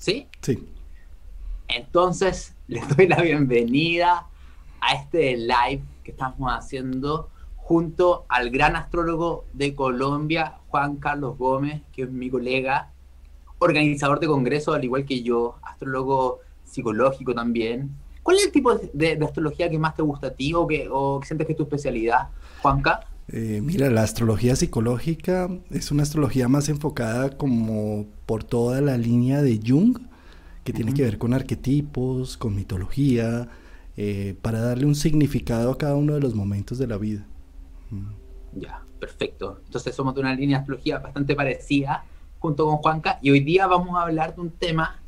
¿Sí? Sí. Entonces, les doy la bienvenida a este live que estamos haciendo junto al gran astrólogo de Colombia, Juan Carlos Gómez, que es mi colega, organizador de congresos, al igual que yo, astrólogo psicológico también. ¿Cuál es el tipo de, de astrología que más te gusta a ti o que, o que sientes que es tu especialidad, Juanca? Eh, mira, la astrología psicológica es una astrología más enfocada como por toda la línea de Jung, que tiene que ver con arquetipos, con mitología, eh, para darle un significado a cada uno de los momentos de la vida. Mm. Ya, perfecto. Entonces somos de una línea de astrología bastante parecida junto con Juanca y hoy día vamos a hablar de un tema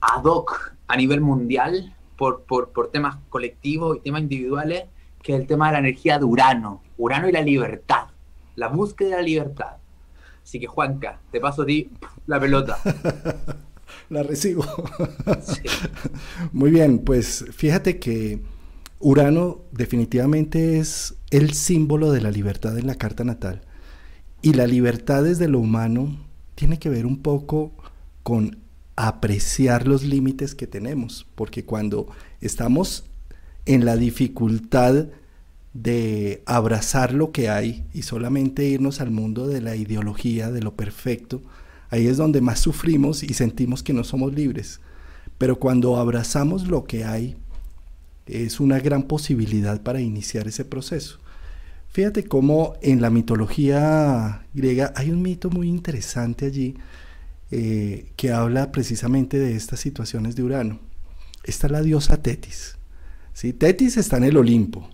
ad hoc a nivel mundial por, por, por temas colectivos y temas individuales, que es el tema de la energía de Urano, Urano y la libertad, la búsqueda de la libertad. Así que Juanca, te paso a ti la pelota. la recibo. Sí. Muy bien, pues fíjate que Urano definitivamente es el símbolo de la libertad en la carta natal. Y la libertad desde lo humano tiene que ver un poco con apreciar los límites que tenemos, porque cuando estamos en la dificultad de abrazar lo que hay y solamente irnos al mundo de la ideología, de lo perfecto, ahí es donde más sufrimos y sentimos que no somos libres. Pero cuando abrazamos lo que hay, es una gran posibilidad para iniciar ese proceso. Fíjate cómo en la mitología griega hay un mito muy interesante allí eh, que habla precisamente de estas situaciones de Urano. Está la diosa Tetis. ¿sí? Tetis está en el Olimpo.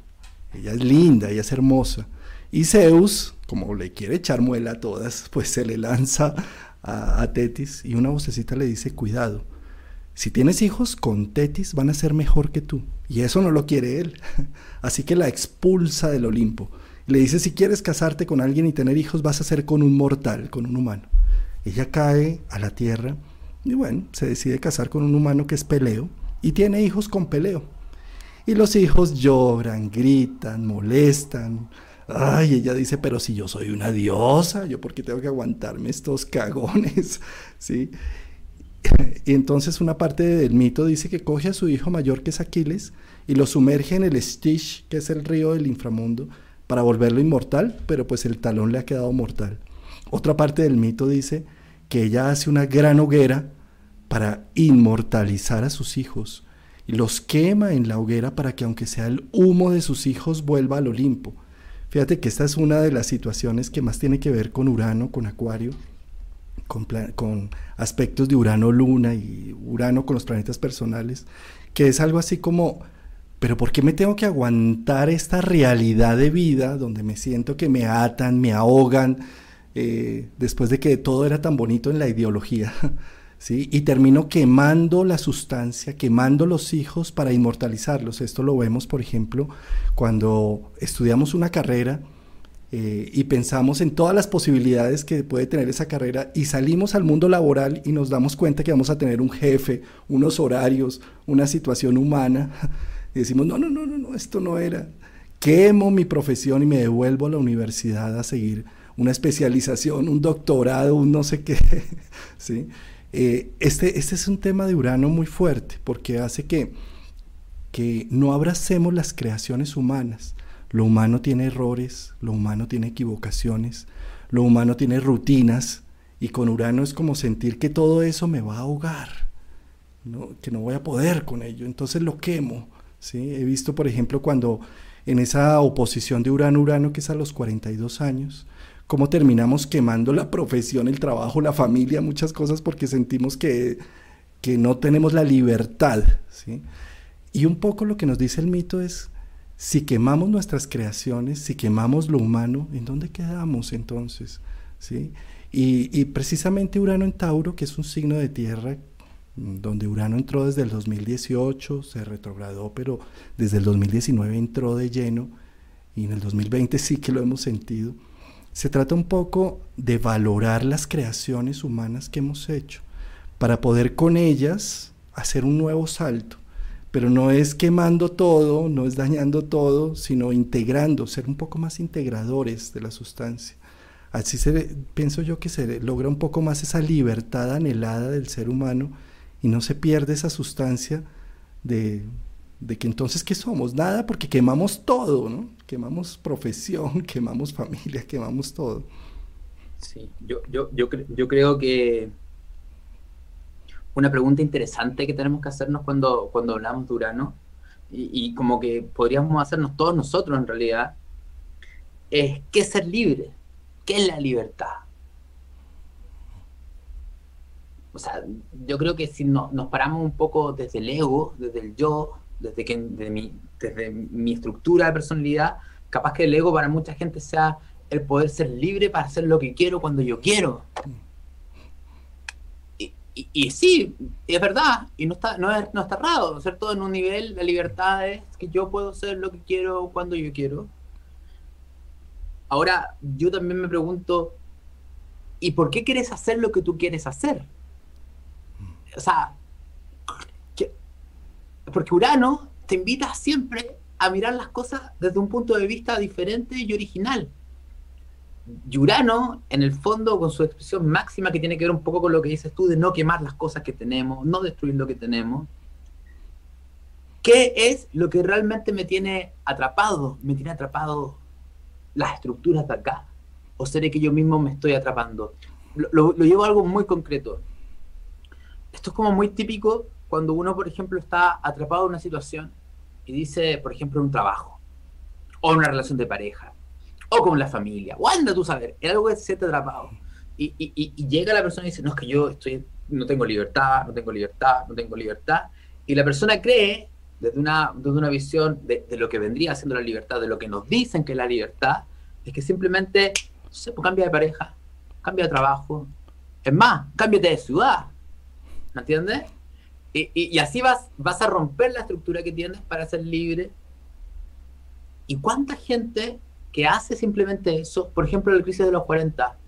Ella es linda, ella es hermosa. Y Zeus, como le quiere echar muela a todas, pues se le lanza a, Tetis y una vocecita le dice, cuidado, si tienes hijos con Tetis van a ser mejor que tú. Y eso no lo quiere él. Así que la expulsa del Olimpo. Le dice, si quieres casarte con alguien y tener hijos, vas a ser con un mortal, con un humano. Ella cae a la tierra y bueno, se decide casar con un humano que es Peleo y tiene hijos con Peleo. Y los hijos lloran, gritan, molestan. Ay, ella dice, pero si yo soy una diosa, yo por qué tengo que aguantarme estos cagones, ¿sí? Y entonces una parte del mito dice que coge a su hijo mayor que es Aquiles y lo sumerge en el Styx, que es el río del inframundo, para volverlo inmortal, pero pues el talón le ha quedado mortal. Otra parte del mito dice que ella hace una gran hoguera para inmortalizar a sus hijos y los quema en la hoguera para que aunque sea el humo de sus hijos vuelva al Olimpo. Fíjate que esta es una de las situaciones que más tiene que ver con Urano, con Acuario, con, con aspectos de Urano-Luna y Urano con los planetas personales, que es algo así como, pero ¿por qué me tengo que aguantar esta realidad de vida donde me siento que me atan, me ahogan, eh, después de que todo era tan bonito en la ideología? ¿Sí? Y termino quemando la sustancia, quemando los hijos para inmortalizarlos. Esto lo vemos, por ejemplo, cuando estudiamos una carrera eh, y pensamos en todas las posibilidades que puede tener esa carrera y salimos al mundo laboral y nos damos cuenta que vamos a tener un jefe, unos horarios, una situación humana. Y decimos, no, no, no, no, no esto no era. Quemo mi profesión y me devuelvo a la universidad a seguir una especialización, un doctorado, un no sé qué. ¿sí? Eh, este, este es un tema de Urano muy fuerte porque hace que, que no abracemos las creaciones humanas. Lo humano tiene errores, lo humano tiene equivocaciones, lo humano tiene rutinas y con Urano es como sentir que todo eso me va a ahogar, que no voy a poder con ello, entonces lo quemo. ¿sí? He visto, por ejemplo, cuando en esa oposición de Urano-Urano, que es a los 42 años, cómo terminamos quemando la profesión, el trabajo, la familia, muchas cosas porque sentimos que, que no tenemos la libertad. ¿sí? Y un poco lo que nos dice el mito es, si quemamos nuestras creaciones, si quemamos lo humano, ¿en dónde quedamos entonces? ¿Sí? Y, precisamente Urano en Tauro, que es un signo de tierra, mm, donde Urano entró desde el 2018, se retrogradó, pero desde el 2019 entró de lleno, y en el 2020 sí que lo hemos sentido. Se trata un poco de valorar las creaciones humanas que hemos hecho, para poder con ellas hacer un nuevo salto. Pero no es quemando todo, no es dañando todo, sino integrando, ser un poco más integradores de la sustancia. Así se, pienso yo que se logra un poco más esa libertad anhelada del ser humano y no se pierde esa sustancia de, que entonces, ¿qué somos? Nada, porque quemamos todo, ¿no? Quemamos profesión, quemamos familia, quemamos todo. Sí, yo, yo, yo, yo creo que una pregunta interesante que tenemos que hacernos cuando, cuando hablamos de Urano, y, y como que podríamos hacernos todos nosotros en realidad, es ¿qué es ser libre? ¿Qué es la libertad? O sea, yo creo que si no, nos paramos un poco desde el ego, desde el yo, desde, que, mi, desde mi estructura de personalidad, capaz que el ego para mucha gente sea el poder ser libre para hacer lo que quiero cuando yo quiero. Y, y, sí, es verdad, y no está, no, es, no está errado, ¿no es cierto? En un nivel, la libertad es que yo puedo hacer lo que quiero cuando yo quiero. Ahora, yo también me pregunto, ¿y por qué quieres hacer lo que tú quieres hacer? O sea, porque Urano te invita siempre a mirar las cosas desde un punto de vista diferente y original. Y Urano, en el fondo, con su expresión máxima que tiene que ver un poco con lo que dices tú, de no quemar las cosas que tenemos, no destruir lo que tenemos, ¿qué es lo que realmente me tiene atrapado? Me tiene atrapado las estructuras de acá? ¿O seré que yo mismo me estoy atrapando? Lo, llevo a algo muy concreto. Esto es como muy típico cuando uno, por ejemplo, está atrapado en una situación y dice, por ejemplo, un trabajo, o una relación de pareja, o con la familia, o anda tú saber, es algo que se siente atrapado. Y, y, llega la persona y dice, no, es que yo estoy, no tengo libertad, no tengo libertad, no tengo libertad. Y la persona cree desde una, desde una visión de, lo que vendría siendo la libertad, de lo que nos dicen que es la libertad, es que simplemente, no sé, pues cambia de pareja, cambia de trabajo, es más, cámbiate de ciudad, ¿me entiendes? Y, y, así vas, vas a romper la estructura que tienes para ser libre. ¿Y cuánta gente que hace simplemente eso, por ejemplo, la crisis de los 40,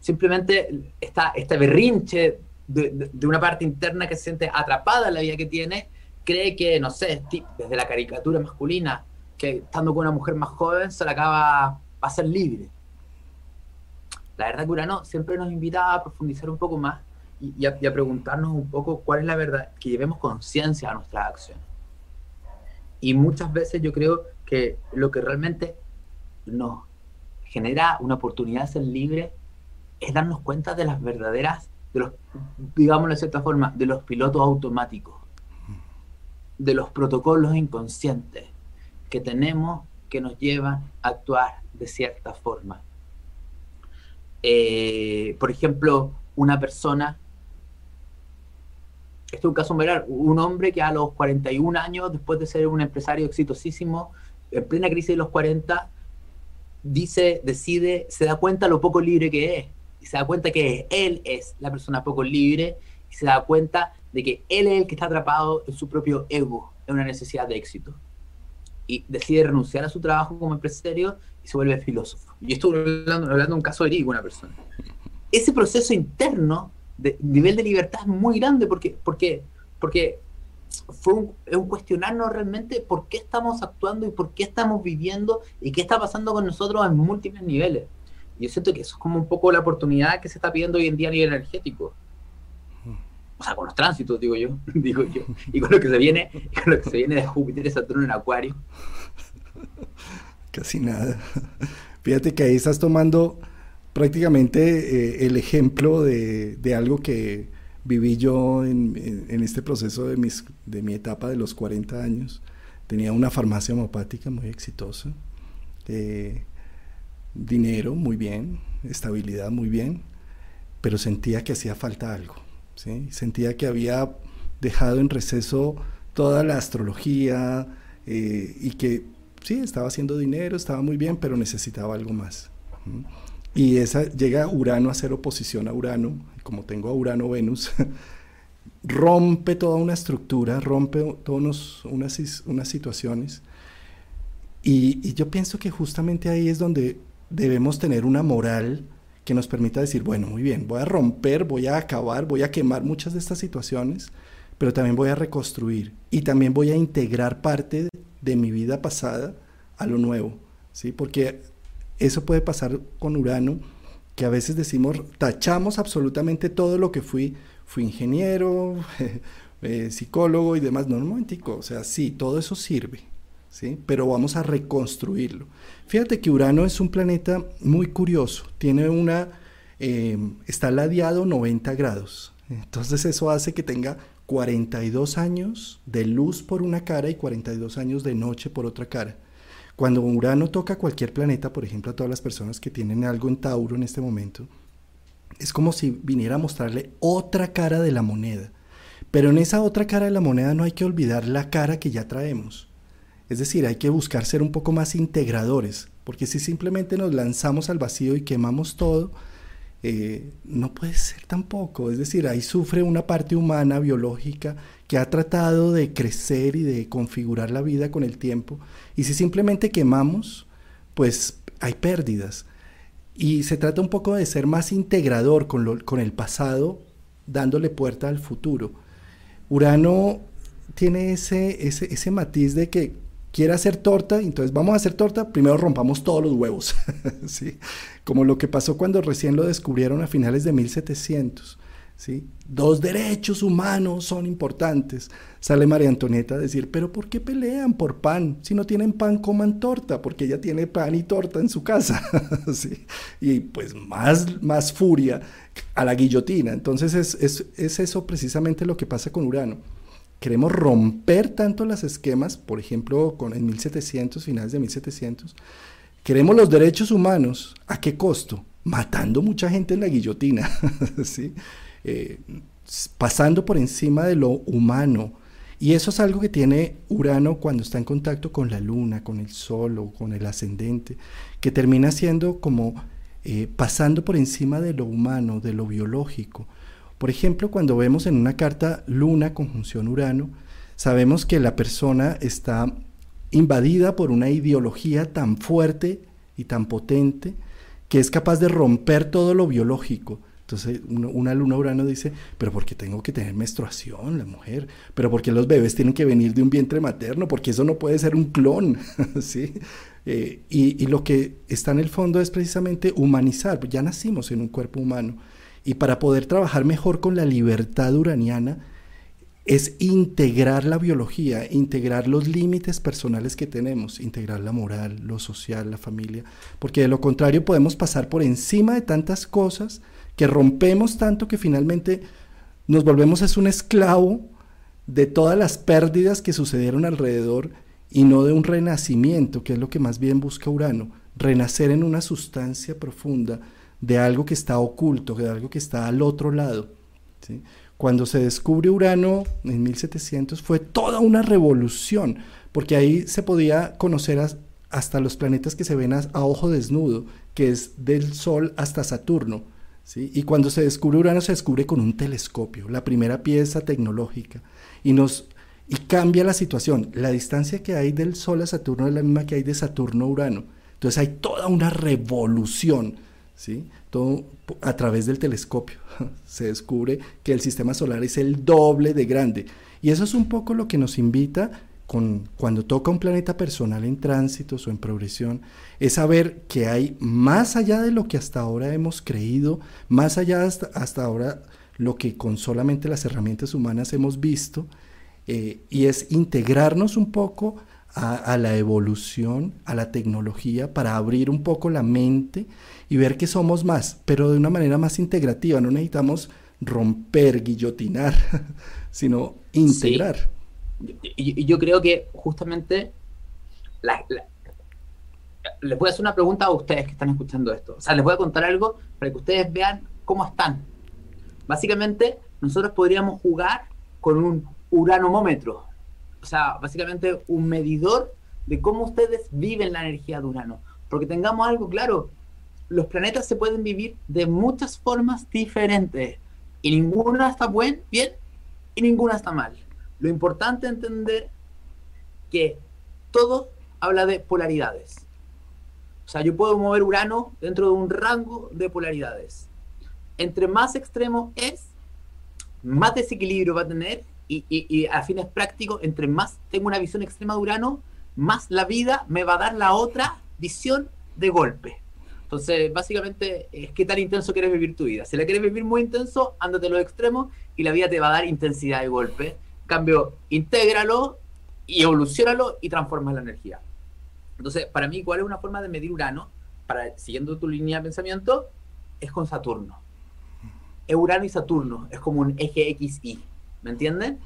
simplemente está este berrinche de, de, una parte interna que se siente atrapada en la vida que tiene, cree que, no sé, desde la caricatura masculina, que estando con una mujer más joven se la acaba a ser libre. La verdad que Urano siempre nos invita a profundizar un poco más y, a, preguntarnos un poco cuál es la verdad, que llevemos conciencia a nuestras acciones. Y muchas veces yo creo que lo que realmente nos genera una oportunidad de ser libre es darnos cuenta de las verdaderas, de los, digamos de cierta forma, de los pilotos automáticos de los protocolos inconscientes que tenemos que nos llevan a actuar de cierta forma. Eh, por ejemplo, una persona, esto es un caso real, un hombre que a los 41 años, después de ser un empresario exitosísimo, en plena crisis de los 40, dice, decide, se da cuenta lo poco libre que es, y se da cuenta que él es la persona poco libre, y se da cuenta de que él es el que está atrapado en su propio ego, en una necesidad de éxito. Y decide renunciar a su trabajo como empresario y se vuelve filósofo. Y estoy hablando, hablando de un caso de una persona. Ese proceso interno de nivel de libertad es muy grande porque, porque, porque fue un, es un cuestionarnos realmente por qué estamos actuando y por qué estamos viviendo y qué está pasando con nosotros en múltiples niveles. Y yo siento que eso es como un poco la oportunidad que se está pidiendo hoy en día a nivel energético o sea, con los tránsitos, digo yo, digo yo, y con lo que se viene, con lo que se viene de Júpiter y Saturno en Acuario. Casi nada. Fíjate que ahí estás tomando prácticamente eh, el ejemplo de, algo que viví yo en, este proceso de, mis, de mi etapa de los 40 años. Tenía una farmacia homopática muy exitosa, eh, dinero muy bien, estabilidad muy bien, pero sentía que hacía falta algo. Sentía que había dejado en receso toda la astrología eh, y que sí, estaba haciendo dinero, estaba muy bien, pero necesitaba algo más. Y esa llega Urano a hacer oposición a Urano, como tengo a Urano Venus, rompe toda una estructura, rompe todas unas, unas situaciones. Y, y, yo pienso que justamente ahí es donde debemos tener una moral que nos permita decir, bueno, muy bien, voy a romper, voy a acabar, voy a quemar muchas de estas situaciones, pero también voy a reconstruir y también voy a integrar parte de mi vida pasada a lo nuevo, ¿sí? Porque eso puede pasar con Urano, que a veces decimos, tachamos absolutamente todo lo que fui, fui ingeniero, eh, psicólogo y demás. No, un o sea, sí, todo eso sirve, ¿sí? Pero vamos a reconstruirlo. Fíjate que Urano es un planeta muy curioso, tiene una, eh, está ladeado 90 grados, entonces eso hace que tenga 42 años de luz por una cara y 42 años de noche por otra cara. Cuando Urano toca cualquier planeta, por ejemplo a todas las personas que tienen algo en Tauro en este momento, es como si viniera a mostrarle otra cara de la moneda. Pero en esa otra cara de la moneda no hay que olvidar la cara que ya traemos. Es decir, hay que buscar ser un poco más integradores, porque si simplemente nos lanzamos al vacío y quemamos todo, eh, no puede ser tampoco. Es decir, ahí sufre una parte humana, biológica, que ha tratado de crecer y de configurar la vida con el tiempo. Y si simplemente quemamos, pues hay pérdidas. Y se trata un poco de ser más integrador con, con el pasado, dándole puerta al futuro. Urano tiene ese, ese, ese matiz de que quiere hacer torta, entonces vamos a hacer torta, primero rompamos todos los huevos, ¿sí? Como lo que pasó cuando recién lo descubrieron a finales de 1700, ¿sí? Dos derechos humanos son importantes. Sale María Antonieta a decir, pero ¿por qué pelean por pan? Si no tienen pan, coman torta, porque ella tiene pan y torta en su casa, ¿sí? Y pues más, más furia a la guillotina. Entonces es, es, es eso precisamente lo que pasa con Urano queremos romper tanto los esquemas, por ejemplo, con en 1700, finales de 1700, queremos los derechos humanos, ¿a qué costo? Matando mucha gente en la guillotina, ¿sí? Eh, pasando por encima de lo humano. Y eso es algo que tiene Urano cuando está en contacto con la luna, con el sol o con el ascendente, que termina siendo como eh, pasando por encima de lo humano, de lo biológico. Por ejemplo, cuando vemos en una carta Luna conjunción Urano, sabemos que la persona está invadida por una ideología tan fuerte y tan potente que es capaz de romper todo lo biológico. Entonces una luna Urano dice, pero ¿por qué tengo que tener menstruación la mujer? ¿Pero por qué los bebés tienen que venir de un vientre materno? Porque eso no puede ser un clon, ¿sí? Eh, y, y, lo que está en el fondo es precisamente humanizar, ya nacimos en un cuerpo humano y para poder trabajar mejor con la libertad uraniana es integrar la biología, integrar los límites personales que tenemos, integrar la moral, lo social, la familia, porque de lo contrario podemos pasar por encima de tantas cosas que rompemos tanto que finalmente nos volvemos es un esclavo de todas las pérdidas que sucedieron alrededor y no de un renacimiento, que es lo que más bien busca Urano, renacer en una sustancia profunda de algo que está oculto, de algo que está al otro lado. Cuando se descubre Urano en 1700 fue toda una revolución, porque ahí se podía conocer hasta los planetas que se ven a, ojo desnudo, que es del Sol hasta Saturno. Y cuando se descubre Urano se descubre con un telescopio, la primera pieza tecnológica, y nos y cambia la situación. La distancia que hay del Sol a Saturno es la misma que hay de Saturno a Urano. Entonces hay toda una revolución Todo a través del telescopio se descubre que el sistema solar es el doble de grande. Y eso es un poco lo que nos invita con, cuando toca un planeta personal en tránsito o en progresión, es saber que hay más allá de lo que hasta ahora hemos creído, más allá hasta, hasta ahora lo que con solamente las herramientas humanas hemos visto, eh, y es integrarnos un poco a, la evolución, a la tecnología, para abrir un poco la mente y ver que somos más, pero de una manera más integrativa. No necesitamos romper, guillotinar, sino integrar. Y, yo creo que justamente les voy a hacer una pregunta a ustedes que están escuchando esto. O sea, les voy a contar algo para que ustedes vean cómo están. Básicamente, nosotros podríamos jugar con un uranomómetro o sea, básicamente un medidor de cómo ustedes viven la energía de Urano. Porque tengamos algo claro, los planetas se pueden vivir de muchas formas diferentes y ninguna está buen, bien y ninguna está mal. Lo importante es entender que todo habla de polaridades. O sea, yo puedo mover Urano dentro de un rango de polaridades. Entre más extremo es, más desequilibrio va a tener y, y, a fines prácticos, entre más tengo una visión extrema de Urano, más la vida me va a dar la otra visión de golpe. Entonces, básicamente, es qué tan intenso quieres vivir tu vida. Si la quieres vivir muy intenso, ándate a los extremos y la vida te va a dar intensidad de golpe. cambio, intégralo y evolucionalo y transforma la energía. Entonces, para mí, ¿cuál es una forma de medir Urano? Siguiendo tu línea de pensamiento, es con Saturno. Urano y Saturno es como un eje XY, ¿me entienden?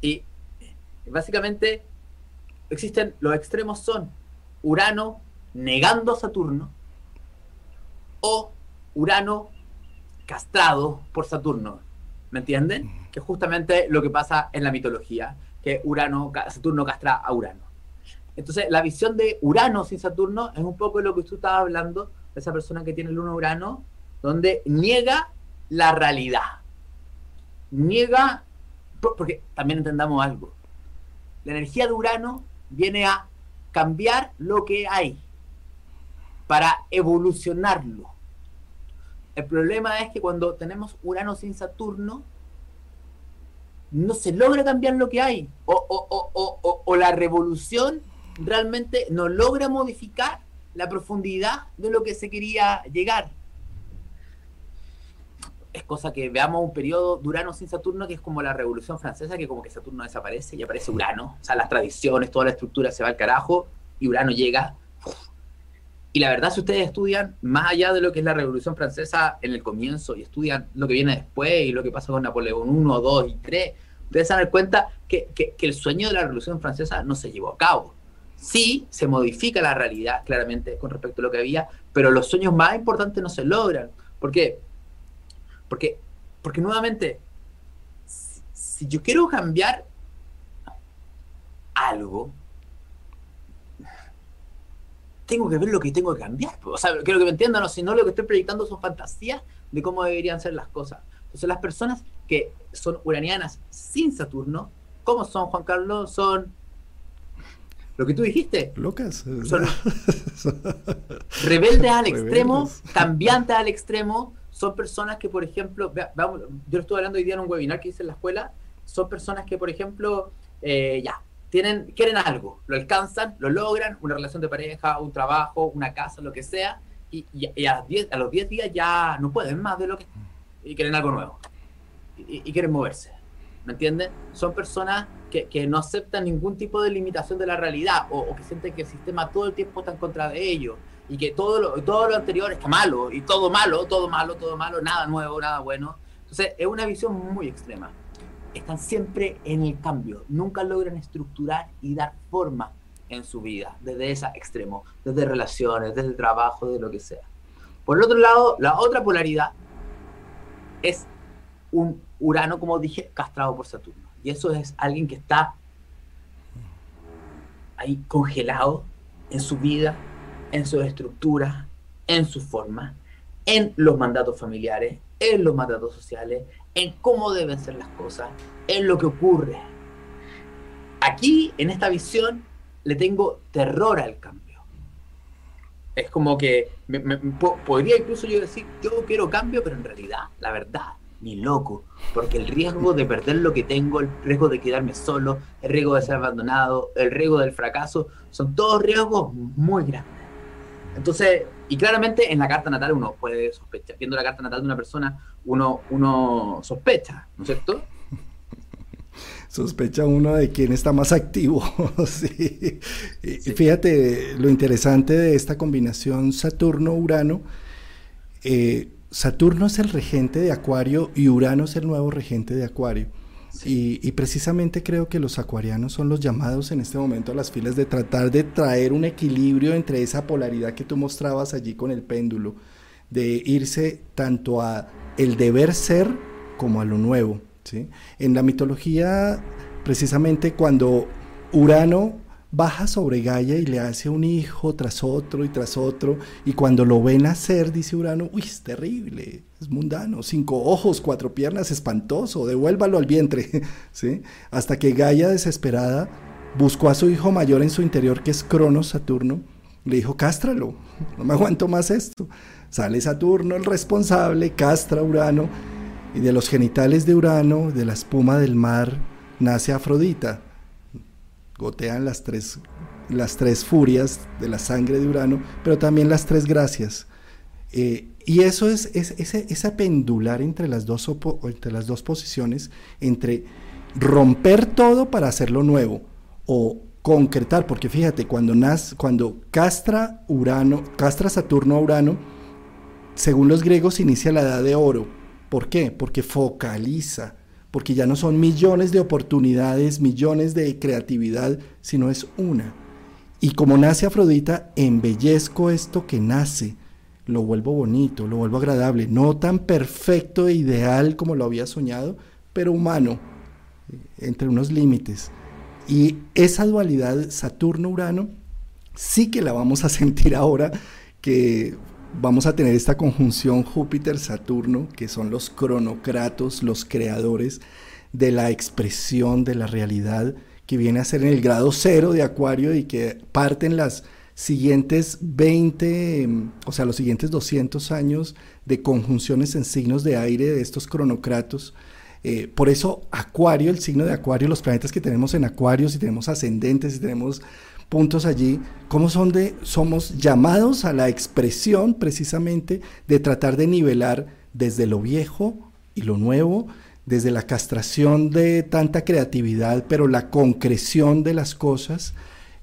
Y básicamente existen, los extremos son Urano negando a Saturno o Urano castrado por Saturno, ¿me entienden? Que es justamente lo que pasa en la mitología, que Urano, Saturno castra a Urano. Entonces, la visión de Urano sin Saturno es un poco lo que tú estabas hablando, de esa persona que tiene el 1 Urano, donde niega la realidad. Niega, porque también entendamos algo, la energía de Urano viene a cambiar lo que hay para evolucionarlo. El problema es que cuando tenemos Urano sin Saturno, no se logra cambiar lo que hay. O, la revolución realmente no logra modificar la profundidad de lo que se quería llegar. Es cosa que veamos un periodo de Urano sin Saturno, que es como la Revolución Francesa, que como que Saturno desaparece y aparece Urano. O sea, las tradiciones, toda la estructura se va al carajo y Urano llega y la verdad, si ustedes estudian más allá de lo que es la Revolución Francesa en el comienzo y estudian lo que viene después y lo que pasa con Napoleón I, 2 y 3, ustedes se dan cuenta que, que, el sueño de la Revolución Francesa no se llevó a cabo. Sí, se modifica la realidad claramente con respecto a lo que había, pero los sueños más importantes no se logran. ¿Por qué? Porque, porque nuevamente, si yo quiero cambiar algo, tengo que ver lo que tengo que cambiar. O sea, quiero que me entiendan, ¿no? si no lo que estoy proyectando son fantasías de cómo deberían ser las cosas. Entonces las personas que son uranianas sin Saturno, ¿cómo son, Juan Carlos? Son lo que tú dijiste. Locas. Son rebeldes al extremo, cambiantes al extremo. Son personas que, por ejemplo, yo estuve hablando hoy día en un webinar que hice en la escuela. Son personas que, por ejemplo, eh, ya, tienen, quieren algo, lo alcanzan, lo logran, una relación de pareja, un trabajo, una casa, lo que sea, y, a, los 10 días ya no pueden más de lo que... y quieren algo nuevo, y, quieren moverse, ¿me entienden? Son personas que, no aceptan ningún tipo de limitación de la realidad, o, que sienten que el sistema todo el tiempo está en contra de ellos, y que todo lo, todo lo anterior está malo, y todo malo, todo malo, todo malo, nada nuevo, nada bueno. Entonces es una visión muy extrema están siempre en el cambio, nunca logran estructurar y dar forma en su vida, desde ese extremo, desde relaciones, desde el trabajo, de lo que sea. Por el otro lado, la otra polaridad es un Urano, como dije, castrado por Saturno. Y eso es alguien que está ahí congelado en su vida, en su estructura, en su forma, en los mandatos familiares, en los mandatos sociales, en cómo deben ser las cosas, en lo que ocurre. Aquí, en esta visión, le tengo terror al cambio. Es como que podría incluso yo decir, yo quiero cambio, pero en realidad, la verdad, ni loco, porque el riesgo de perder lo que tengo, el riesgo de quedarme solo, el riesgo de ser abandonado, el riesgo del fracaso, son todos riesgos muy grandes. Entonces, y claramente en la carta natal uno puede sospechar, viendo la carta natal de una persona, uno, uno sospecha, ¿no es cierto? Sospecha uno de quién está más activo. sí. Fíjate lo interesante de esta combinación Saturno-Urano. Eh, Saturno es el regente de Acuario y Urano es el nuevo regente de Acuario. Y, precisamente creo que los acuarianos son los llamados en este momento a las filas de tratar de traer un equilibrio entre esa polaridad que tú mostrabas allí con el péndulo, de irse tanto a el deber ser como a lo nuevo. ¿sí? En la mitología, precisamente cuando Urano baja sobre Gaia y le hace un hijo tras otro y tras otro. Y cuando lo ven nacer, dice Urano, uy, es terrible, mundano, cinco ojos, cuatro piernas, espantoso, devuélvalo al vientre. ¿Sí? Hasta que Gaia, desesperada, buscó a su hijo mayor en su interior, que es Cronos, Saturno, le dijo, cástralo, no me aguanto más esto. Sale Saturno, el responsable, castra Urano, y de los genitales de Urano, de la espuma del mar, nace Afrodita gotean las tres, las tres furias de la sangre de Urano, pero también las tres gracias. Eh, y eso es, ese, esa pendular entre las, dos entre las dos posiciones, entre romper todo para hacerlo nuevo o concretar, porque fíjate, cuando, nace, cuando castra Urano, castra Saturno a Urano, según los griegos inicia la edad de oro. ¿Por qué? Porque focaliza, porque ya no son millones de oportunidades, millones de creatividad, sino es una. Y como nace Afrodita, embellezco esto que nace, lo vuelvo bonito, lo vuelvo agradable, no tan perfecto e ideal como lo había soñado, pero humano, entre unos límites. Y esa dualidad Saturno-Urano sí que la vamos a sentir ahora que vamos a tener esta conjunción Júpiter-Saturno, que son los cronocratos, los creadores de la expresión de la realidad, que viene a ser en el grado cero de Acuario y que parten las siguientes 20, o sea, los siguientes 200 años de conjunciones en signos de aire de estos cronocratos. Eh, por eso Acuario, el signo de Acuario, los planetas que tenemos en Acuario, si tenemos ascendentes, si tenemos puntos allí, cómo son de, somos llamados a la expresión precisamente de tratar de nivelar desde lo viejo y lo nuevo, desde la castración de tanta creatividad, pero la concreción de las cosas,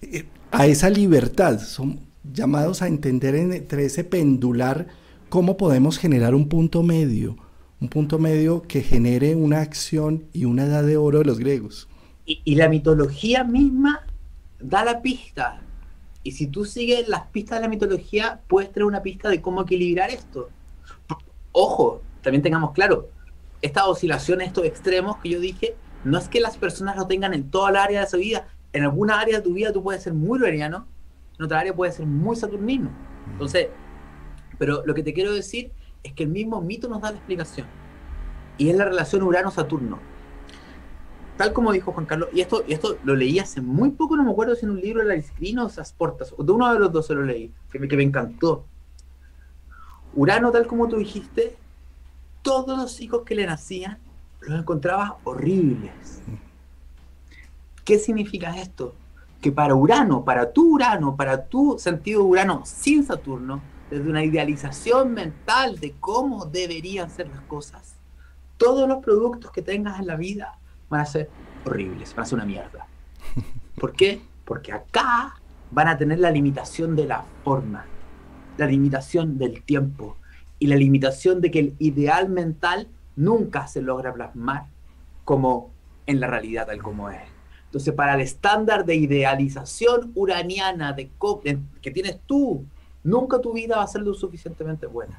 eh, a esa libertad. Son llamados a entender entre ese pendular cómo podemos generar un punto medio, un punto medio que genere una acción y una edad de oro de los griegos. y la mitología misma da la pista. Y si tú sigues las pistas de la mitología, puedes tener una pista de cómo equilibrar esto. Ojo, también tengamos claro, estas oscilaciones, estos extremos que yo dije, no es que las personas lo tengan en toda la área de su vida. En alguna área de tu vida tú puedes ser muy uraniano, en otra área puedes ser muy saturnino. Entonces, pero lo que te quiero decir es que el mismo mito nos da la explicación. Y es la relación Urano-Saturno tal como dijo Juan Carlos, y esto, y esto lo leí hace muy poco, no me acuerdo si en un libro de la Disciplina o Portas, o de uno de los dos se lo leí, que me, que me encantó. Urano, tal como tú dijiste, todos los hijos que le nacían los encontraba horribles. ¿Qué significa esto? Que para Urano, para tu Urano, para tu sentido Urano sin Saturno, desde una idealización mental de cómo deberían ser las cosas, todos los productos que tengas en la vida van a ser horribles, van a ser una mierda. ¿Por qué? Porque acá van a tener la limitación de la forma, la limitación del tiempo y la limitación de que el ideal mental nunca se logra plasmar como en la realidad tal como es. Entonces, para el estándar de idealización uraniana de que tienes tú, nunca tu vida va a ser lo suficientemente buena.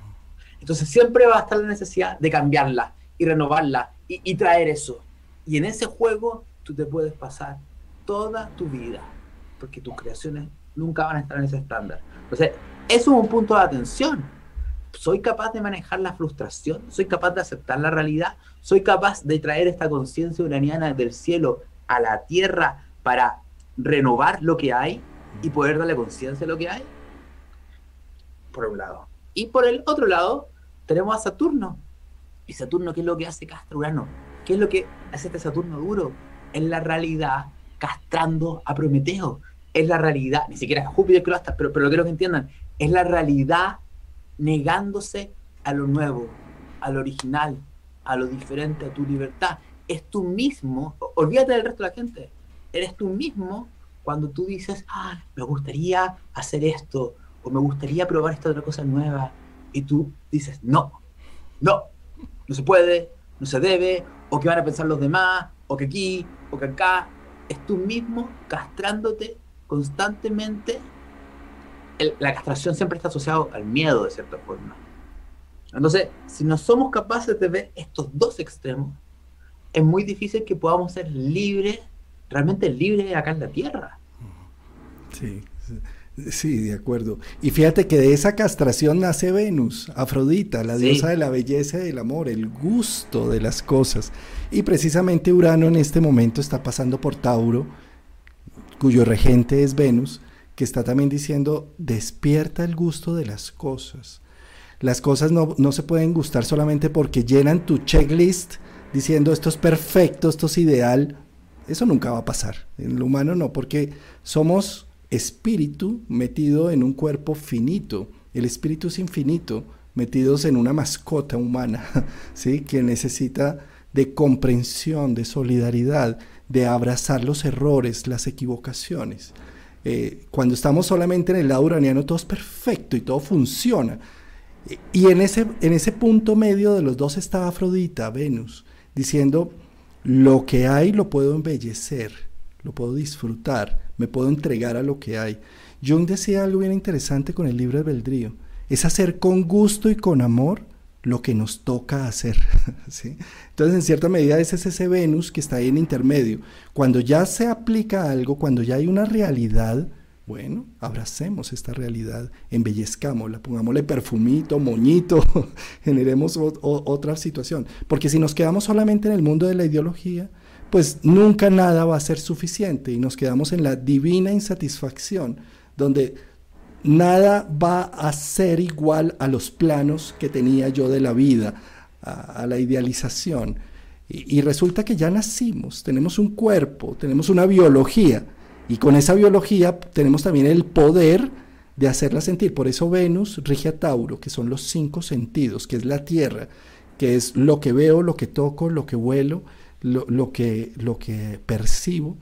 Entonces, siempre va a estar la necesidad de cambiarla y renovarla y traer eso. Y en ese juego tú te puedes pasar toda tu vida, porque tus creaciones nunca van a estar en ese estándar. Entonces, eso es un punto de atención. Soy capaz de manejar la frustración, soy capaz de aceptar la realidad, soy capaz de traer esta conciencia uraniana del cielo a la tierra para renovar lo que hay y poder darle conciencia a lo que hay. Por un lado. Y por el otro lado, tenemos a Saturno. ¿Y Saturno qué es lo que hace Castro Urano? ¿Qué es lo que hace este Saturno duro? En la realidad castrando a Prometeo. Es la realidad, ni siquiera Júpiter que lo hasta, pero, pero lo quiero que entiendan, es la realidad negándose a lo nuevo, a lo original, a lo diferente, a tu libertad. Es tú mismo, olvídate del resto de la gente, eres tú mismo cuando tú dices, ah, me gustaría hacer esto, o me gustaría probar esta otra cosa nueva, y tú dices, no, no, no se puede, no se debe, o que van a pensar los demás, o que aquí, o que acá. Es tú mismo castrándote constantemente. la castración siempre está asociada al miedo, de cierta forma. Entonces, si no somos capaces de ver estos dos extremos, es muy difícil que podamos ser libres, realmente libres acá en la Tierra. Sí, sí, de acuerdo. Y fíjate que de esa castración nace Venus, Afrodita, la diosa de la belleza y del amor, el gusto de las cosas. Y precisamente Urano en este momento está pasando por Tauro, cuyo regente es Venus, que está también diciendo, despierta el gusto de las cosas. Las cosas no, no se pueden gustar solamente porque llenan tu checklist diciendo esto es perfecto, esto es ideal. Eso nunca va a pasar. En lo humano no, porque somos espíritu metido en un cuerpo finito. El espíritu es infinito, metidos en una mascota humana, ¿sí? que necesita de comprensión, de solidaridad, de abrazar los errores, las equivocaciones. Eh, cuando estamos solamente en el lado uraniano todo es perfecto y todo funciona. Y en ese, en ese punto medio de los dos está Afrodita, Venus, diciendo, lo que hay lo puedo embellecer, lo puedo disfrutar, me puedo entregar a lo que hay. Jung decía algo bien interesante con el libro de Beldrío, es hacer con gusto y con amor lo que nos toca hacer. ¿sí? Entonces, en cierta medida, es ese Venus que está ahí en intermedio. Cuando ya se aplica algo, cuando ya hay una realidad, bueno, abracemos esta realidad, embellezcámosla, pongámosle perfumito, moñito, generemos otra situación. Porque si nos quedamos solamente en el mundo de la ideología, pues nunca nada va a ser suficiente y nos quedamos en la divina insatisfacción, donde nada va a ser igual a los planos que tenía yo de la vida, a, la idealización. y resulta que ya nacimos, tenemos un cuerpo, tenemos una biología y con esa biología tenemos también el poder de hacerla sentir. Por eso Venus rige a Tauro, que son los cinco sentidos, que es la tierra, que es lo que veo, lo que toco, lo que huelo, lo, que, lo que percibo.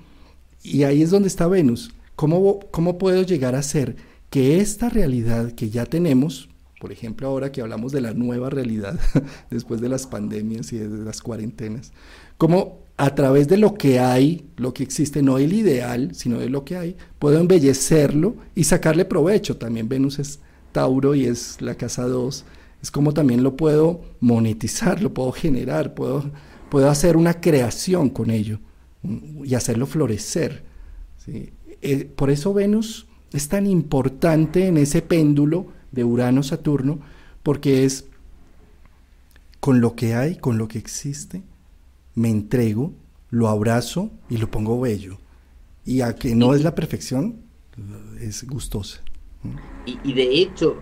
Y ahí es donde está Venus. ¿Cómo, ¿Cómo puedo llegar a ser que esta realidad que ya tenemos, por ejemplo ahora que hablamos de la nueva realidad, después de las pandemias y de las cuarentenas, cómo a través de lo que hay, lo que existe, no el ideal, sino de lo que hay, puedo embellecerlo y sacarle provecho. También Venus es Tauro y es la casa 2. Es como también lo puedo monetizar, lo puedo generar, puedo, puedo hacer una creación con ello y hacerlo florecer. Eh, por eso Venus es tan importante en ese péndulo de Urano-Saturno, porque es con lo que hay, con lo que existe, me entrego, lo abrazo y lo pongo bello. Y a que no es la perfección, es gustosa. Y, de hecho,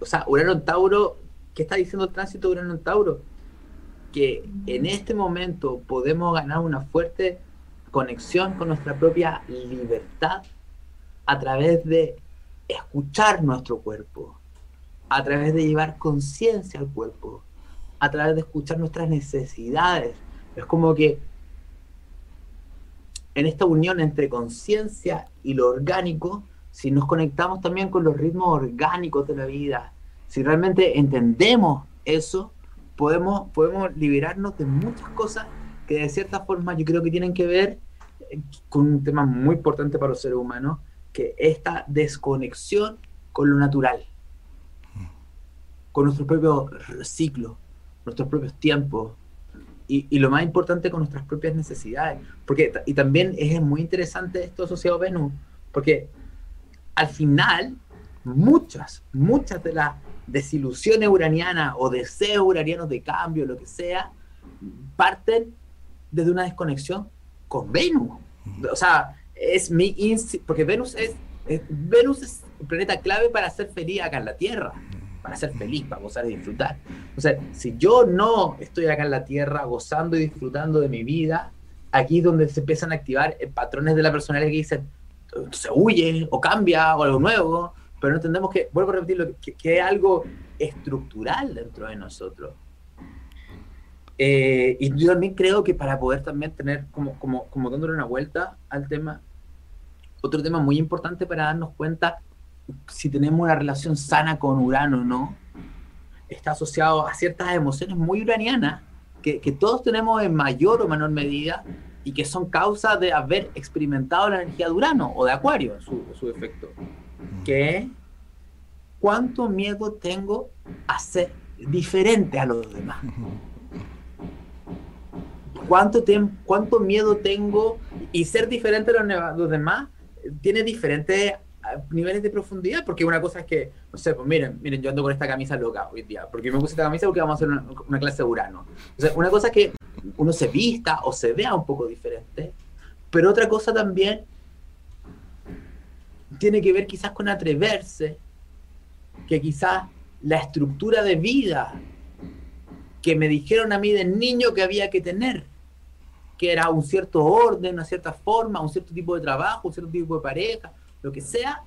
o sea, Urano en Tauro, ¿qué está diciendo el tránsito de Urano en Tauro? Que en este momento podemos ganar una fuerte conexión con nuestra propia libertad a través de escuchar nuestro cuerpo, a través de llevar conciencia al cuerpo, a través de escuchar nuestras necesidades, es como que en esta unión entre conciencia y lo orgánico, si nos conectamos también con los ritmos orgánicos de la vida, si realmente entendemos eso, podemos, podemos liberarnos de muchas cosas que de cierta forma yo creo que tienen que ver con un tema muy importante para los seres humanos, que esta desconexión con lo natural, con nuestro propio ciclo, nuestros propios tiempos, y, lo más importante con nuestras propias necesidades. Porque, y también es muy interesante esto asociado a Venus, porque al final muchas, muchas de las desilusiones uranianas o deseos uranianos de cambio, lo que sea, parten desde una desconexión con Venus. O sea, es mi porque Venus es, es, Venus es un planeta clave para ser feliz acá en la Tierra para ser feliz, para gozar y disfrutar. O sea, si yo no estoy acá en la tierra gozando y disfrutando de mi vida, aquí es donde se empiezan a activar eh, patrones de la personalidad que dicen, se huye o cambia o algo nuevo, pero no entendemos que, vuelvo a repetirlo, que, que es algo estructural dentro de nosotros. Eh, y yo también creo que para poder también tener, como, como, como dándole una vuelta al tema, otro tema muy importante para darnos cuenta si tenemos una relación sana con Urano no, está asociado a ciertas emociones muy uranianas que, todos tenemos en mayor o menor medida y que son causa de haber experimentado la energía de Urano o de Acuario, su, su efecto. Que cuánto miedo tengo a ser diferente a los demás. ¿Cuánto, cuánto miedo tengo y ser diferente a los demás tiene diferentes niveles de profundidad, porque una cosa es que, no sé, pues miren, miren, yo ando con esta camisa loca hoy día, porque me puse esta camisa porque vamos a hacer una, clase de Urano. O sea, una cosa es que uno se vista o se vea un poco diferente, pero otra cosa también tiene que ver quizás con atreverse, que quizás la estructura de vida que me dijeron a mí de niño que había que tener, que era un cierto orden, una cierta forma, un cierto tipo de trabajo, un cierto tipo de pareja, lo que sea,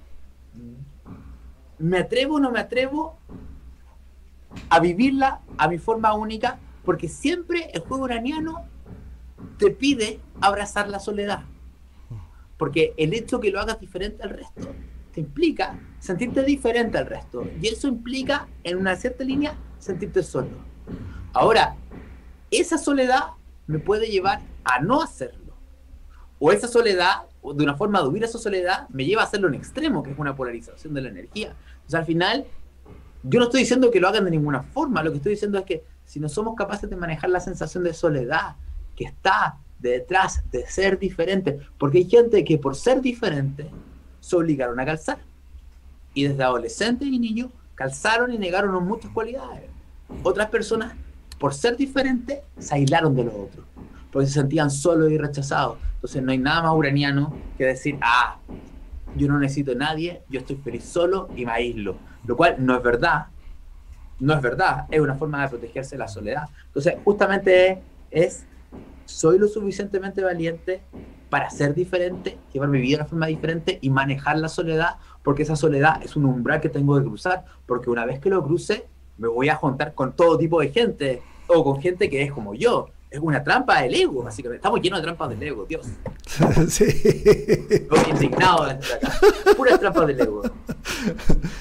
me atrevo o no me atrevo a vivirla a mi forma única, porque siempre el juego uraniano te pide abrazar la soledad. Porque el hecho que lo hagas diferente al resto te implica sentirte diferente al resto. Y eso implica, en una cierta línea, sentirte solo. Ahora, esa soledad me puede llevar a no hacerlo. O esa soledad, de una forma de huir a esa soledad, me lleva a hacerlo en extremo, que es una polarización de la energía. O sea, al final, yo no estoy diciendo que lo hagan de ninguna forma, lo que estoy diciendo es que si no somos capaces de manejar la sensación de soledad que está detrás de ser diferente, porque hay gente que por ser diferente se obligaron a calzar. Y desde adolescentes y niños calzaron y negaron muchas cualidades. Otras personas, por ser diferentes, se aislaron de los otros, porque se sentían solos y rechazados. Entonces no hay nada más uraniano que decir, ah, yo no necesito a nadie, yo estoy feliz solo y me aíslo. Lo cual no es verdad, no es verdad, es una forma de protegerse de la soledad. Entonces, justamente es soy lo suficientemente valiente para ser diferente, llevar mi vida de una forma diferente y manejar la soledad, porque esa soledad es un umbral que tengo que cruzar, porque una vez que lo cruce, me voy a juntar con todo tipo de gente, o con gente que es como yo. Es una trampa del ego, básicamente. Estamos llenos de trampas del ego, Dios. Sí. Estoy indignado de estar acá. Puras trampas del ego.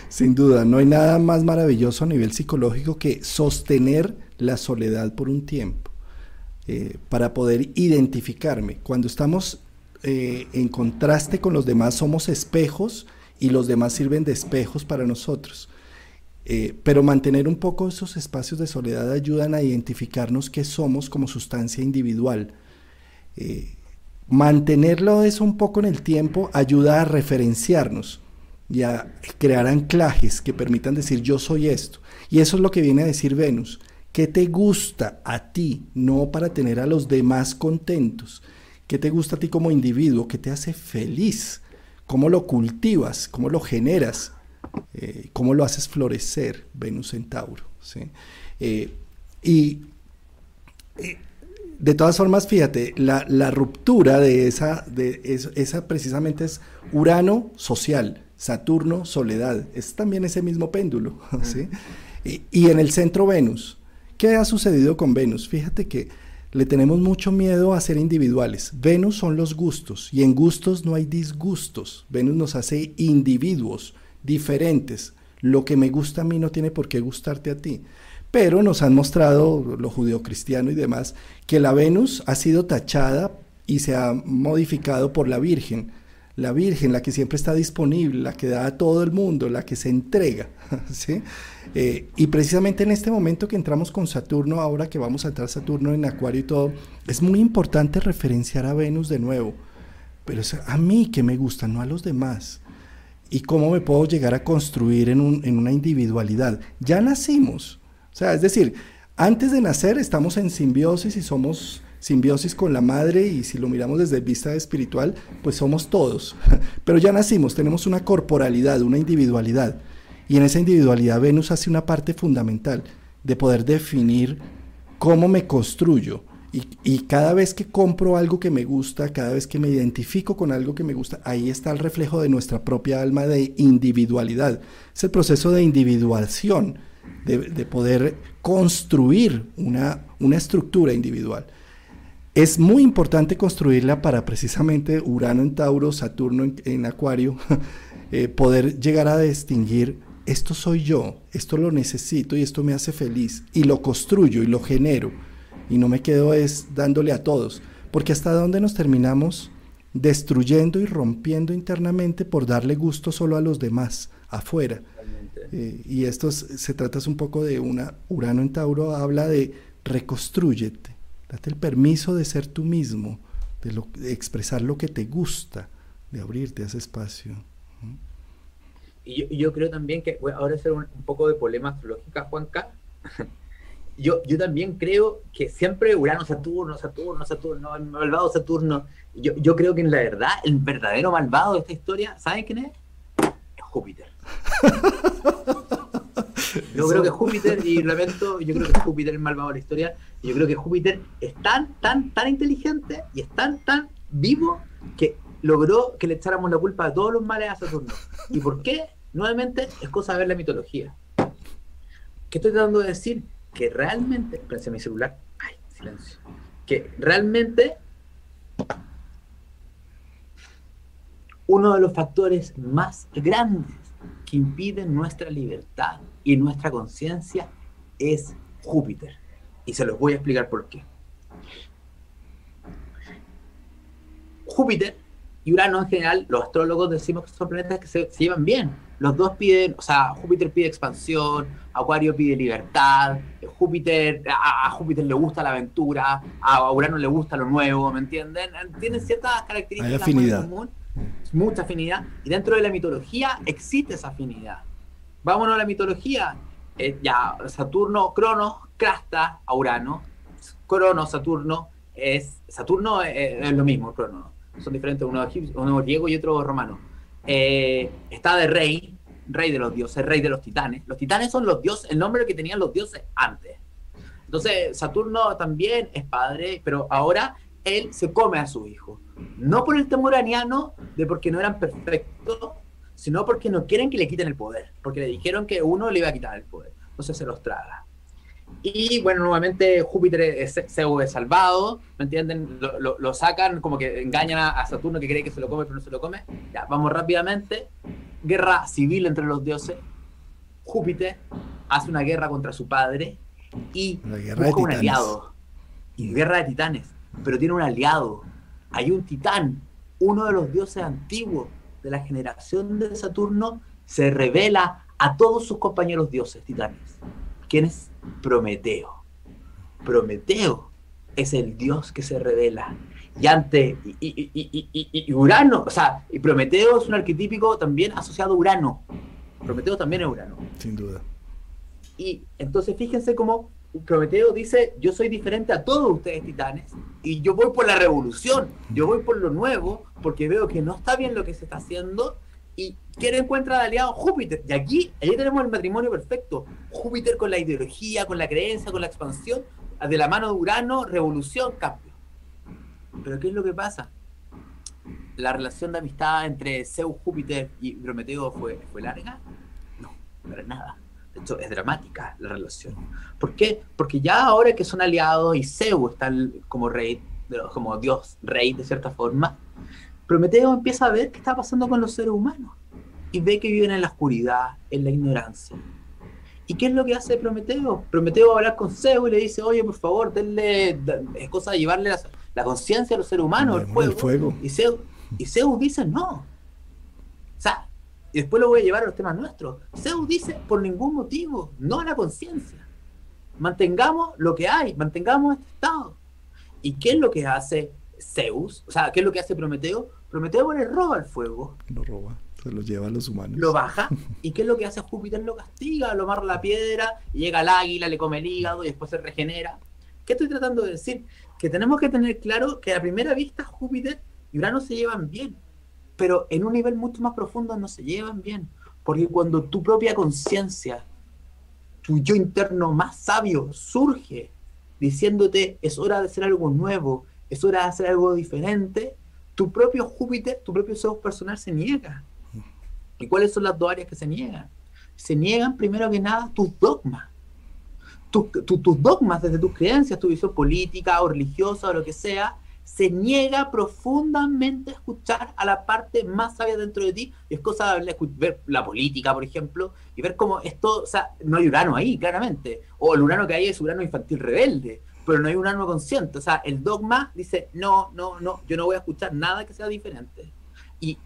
Sin duda, no hay nada más maravilloso a nivel psicológico que sostener la soledad por un tiempo. Eh, para poder identificarme. Cuando estamos eh, en contraste con los demás, somos espejos y los demás sirven de espejos para nosotros. Eh, pero mantener un poco esos espacios de soledad ayudan a identificarnos qué somos como sustancia individual. mantenerlo eso un poco en el tiempo ayuda a referenciarnos y a crear anclajes que permitan decir yo soy esto. Y eso es lo que viene a decir Venus. ¿Qué te gusta a ti? No para tener a los demás contentos. ¿Qué te gusta a ti como individuo? ¿Qué te hace feliz? ¿Cómo lo cultivas? ¿Cómo lo generas? Eh, ¿Cómo lo haces florecer, Venus en Tauro? Eh, y eh, de todas formas, fíjate, la, ruptura de esa, de esa precisamente es Urano social, Saturno soledad. Es también ese mismo péndulo. ¿sí? y en el centro Venus. ¿Qué ha sucedido con Venus? Fíjate que le tenemos mucho miedo a ser individuales. Venus son los gustos y en gustos no hay disgustos. Venus nos hace individuos diferentes. Lo que me gusta a mí no tiene por qué gustarte a ti. Pero nos han mostrado, lo judeocristiano y demás, que la Venus ha sido tachada y se ha modificado por la Virgen la Virgen, la que siempre está disponible, la que da a todo el mundo, la que se entrega. ¿sí? Eh, y precisamente en este momento que entramos con Saturno, ahora que vamos a entrar Saturno en Acuario y todo, es muy importante referenciar a Venus de nuevo. Pero es a mí que me gusta, no a los demás. Y cómo me puedo llegar a construir en, un, en una individualidad. Ya nacimos. O sea, es decir, antes de nacer estamos en simbiosis y somos simbiosis con la madre y si lo miramos desde vista espiritual, pues somos todos. Pero ya nacimos, tenemos una corporalidad, una individualidad. Y en esa individualidad Venus hace una parte fundamental de poder definir cómo me construyo. Y, cada vez que compro algo que me gusta, cada vez que me identifico con algo que me gusta, ahí está el reflejo de nuestra propia alma de individualidad. Es el proceso de individuación, de, poder construir una, una estructura individual. Es muy importante construirla para precisamente Urano en Tauro, Saturno en, Acuario, eh, poder llegar a distinguir, esto soy yo, esto lo necesito y esto me hace feliz, y lo construyo y lo genero, y no me quedo es dándole a todos, porque hasta dónde nos terminamos destruyendo y rompiendo internamente por darle gusto solo a los demás, afuera. Eh, y esto se trata un poco de una, Urano en Tauro habla de reconstrúyete Date el permiso de ser tú mismo, de, expresar lo que te gusta, de abrirte a ese espacio. y yo, creo también que, ahora hacer un, poco de polema astrológica, Juanca. yo, yo también creo que siempre Urano, Saturno, Saturno, Saturno, el malvado Saturno. Yo, yo creo que en la verdad, el verdadero malvado de esta historia, ¿saben quién es? Es Júpiter. Yo creo que Júpiter, y lamento, yo creo que Júpiter es malvado de la historia. Yo creo que Júpiter es tan, tan, tan inteligente y es tan, tan vivo que logró que le echáramos la culpa a todos los males a Saturno. ¿Y por qué? Nuevamente es cosa de ver la mitología. ¿Qué estoy tratando de decir? Que realmente, espérense mi celular, ay, silencio, que realmente uno de los factores más grandes que impiden nuestra libertad y nuestra conciencia es Júpiter. Y se los voy a explicar por qué. Júpiter y Urano en general, los astrólogos decimos que son planetas que se, llevan bien. Los dos piden, o sea, Júpiter pide expansión, Acuario pide libertad, Júpiter, a, Júpiter le gusta la aventura, a Urano le gusta lo nuevo, ¿me entienden? Tienen ciertas características afinidad. Muy mucha afinidad, y dentro de la mitología existe esa afinidad. Vámonos a la mitología, eh, ya, Saturno, Cronos, Crasta, a Urano, Cronos, Saturno, es, Saturno es, lo mismo, Cronos, son diferentes, uno, uno griego y otro romano. Eh, está de rey, rey de los dioses, rey de los titanes. Los titanes son los dioses, el nombre que tenían los dioses antes. Entonces, Saturno también es padre, pero ahora él se come a su hijo. No por el temor aniano de porque no eran perfectos, sino porque no quieren que le quiten el poder, porque le dijeron que uno le iba a quitar el poder. Entonces se los traga. Y bueno, nuevamente Júpiter es, Zeus es salvado, ¿me entienden? Lo, sacan, como que engañan a, Saturno que cree que se lo come, pero no se lo come. Ya, vamos rápidamente. Guerra civil entre los dioses. Júpiter hace una guerra contra su padre y busca un aliado. Y guerra de titanes, pero tiene un aliado. Hay un titán, uno de los dioses antiguos de la generación de Saturno, se revela a todos sus compañeros dioses titanes. ¿Quién es? Prometeo. Prometeo es el dios que se revela. Y ante y, Urano, o sea, y Prometeo es un arquetípico también asociado a Urano. Prometeo también es Urano. Sin duda. Y entonces fíjense cómo Prometeo dice, yo soy diferente a todos ustedes titanes y yo voy por la revolución, yo voy por lo nuevo porque veo que no está bien lo que se está haciendo y quiere encuentra de aliado Júpiter. Y aquí, allí tenemos el matrimonio perfecto. Júpiter con la ideología, con la creencia, con la expansión, de la mano de Urano, revolución, cambio. Pero ¿qué es lo que pasa? La relación de amistad entre Zeus, Júpiter y Prometeo fue, fue larga. No, para nada. De hecho, es dramática la relación. ¿Por qué? Porque ya ahora que son aliados y Zeus está como rey, como dios rey de cierta forma, Prometeo empieza a ver qué está pasando con los seres humanos y ve que viven en la oscuridad, en la ignorancia. ¿Y qué es lo que hace Prometeo? Prometeo va a hablar con Zeus y le dice, oye, por favor, denle, es cosa de llevarle la, conciencia a los seres humanos, el fuego. Y, Zeus, y Zeus dice, no. O sea, y después lo voy a llevar a los temas nuestros. Zeus dice, por ningún motivo, no a la conciencia. Mantengamos lo que hay, mantengamos este estado. ¿Y qué es lo que hace Zeus? O sea, ¿qué es lo que hace Prometeo? Prometeo le roba el fuego. Lo roba, se lo lleva a los humanos. Lo baja. ¿Y qué es lo que hace Júpiter? Lo castiga, lo amarra la piedra, y llega al águila, le come el hígado y después se regenera. ¿Qué estoy tratando de decir? Que tenemos que tener claro que a primera vista Júpiter y Urano se llevan bien, pero en un nivel mucho más profundo no se llevan bien. Porque cuando tu propia conciencia, tu yo interno más sabio surge diciéndote es hora de hacer algo nuevo, es hora de hacer algo diferente, tu propio Júpiter, tu propio Zeus personal se niega. ¿Y cuáles son las dos áreas que se niegan? Se niegan primero que nada tus dogmas. tus dogmas desde tus creencias, tu visión política o religiosa o lo que sea, se niega profundamente a escuchar a la parte más sabia dentro de ti. Y es cosa de ver la política, por ejemplo, y ver cómo esto, o sea, no hay Urano ahí, claramente. O el Urano que hay es Urano infantil rebelde pero no hay un alma consciente. O sea, el dogma dice, no, no, no, yo no voy a escuchar nada que sea diferente. Y,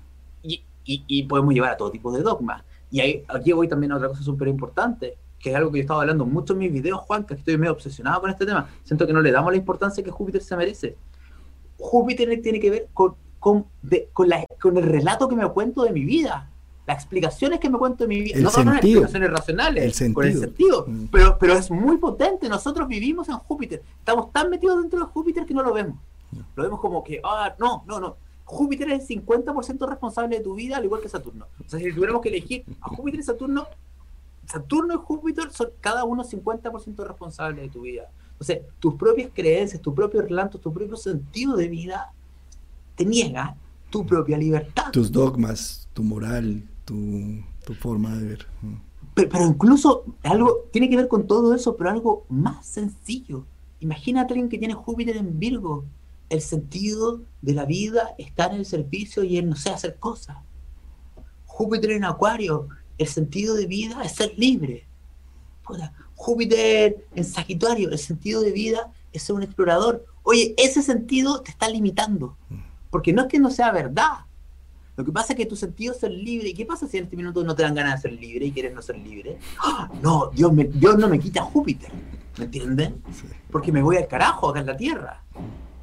y, y, podemos llevar a todo tipo de dogmas. Y ahí, aquí voy también a otra cosa súper importante, que es algo que yo estaba hablando mucho en mis videos, Juan, que estoy medio obsesionado con este tema. Siento que no le damos la importancia que Júpiter se merece. Júpiter tiene que ver con, con, con, la, con el relato que me cuento de mi vida. Las explicaciones que me cuento de mi vida, El no son explicaciones racionales, El sentido. con el sentido, Mm. pero, pero es muy potente. Nosotros vivimos en Júpiter, estamos tan metidos dentro de Júpiter que no lo vemos. Lo vemos como que, ah, no, no, no. Júpiter es el 50% responsable de tu vida, al igual que Saturno. O sea, si tuviéramos que elegir a Júpiter y Saturno, Saturno y Júpiter son cada uno 50% responsables de tu vida. Entonces, tus propias creencias, tu propio relato, tu propio sentido de vida te niega tu propia libertad. Tus dogmas, tu moral, tu, tu forma de ver. Pero, pero incluso algo tiene que ver con todo eso, pero algo más sencillo. Imagínate a alguien que tiene Júpiter en Virgo. El sentido de la vida está en el servicio y en, no sé, hacer cosas. Júpiter en Acuario, el sentido de vida es ser libre. Júpiter en Sagitario, el sentido de vida es ser un explorador. Oye, ese sentido te está limitando. Porque no es que no sea verdad. Lo que pasa es que tu sentido es ser libre. ¿Y qué pasa si en este minuto no te dan ganas de ser libre y quieres no ser libre? ¡Ah! No, Dios, me- Dios no me quita Júpiter. ¿Me entienden? Porque me voy al carajo acá en la Tierra.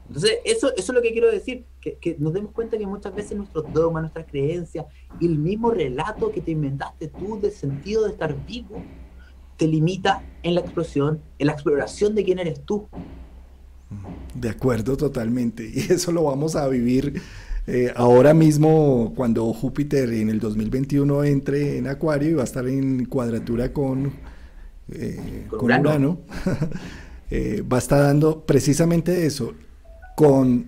Entonces, eso, eso es lo que quiero decir, que, que nos demos cuenta que muchas veces nuestros dogmas, nuestras creencias y el mismo relato que te inventaste tú del sentido de estar vivo, te limita en la explosión, en la exploración de quién eres tú. De acuerdo, totalmente. Y eso lo vamos a vivir eh, ahora mismo cuando Júpiter en el 2021 entre en Acuario y va a estar en cuadratura con, eh, Con con Urano. Urano. Eh, va a estar dando precisamente eso, con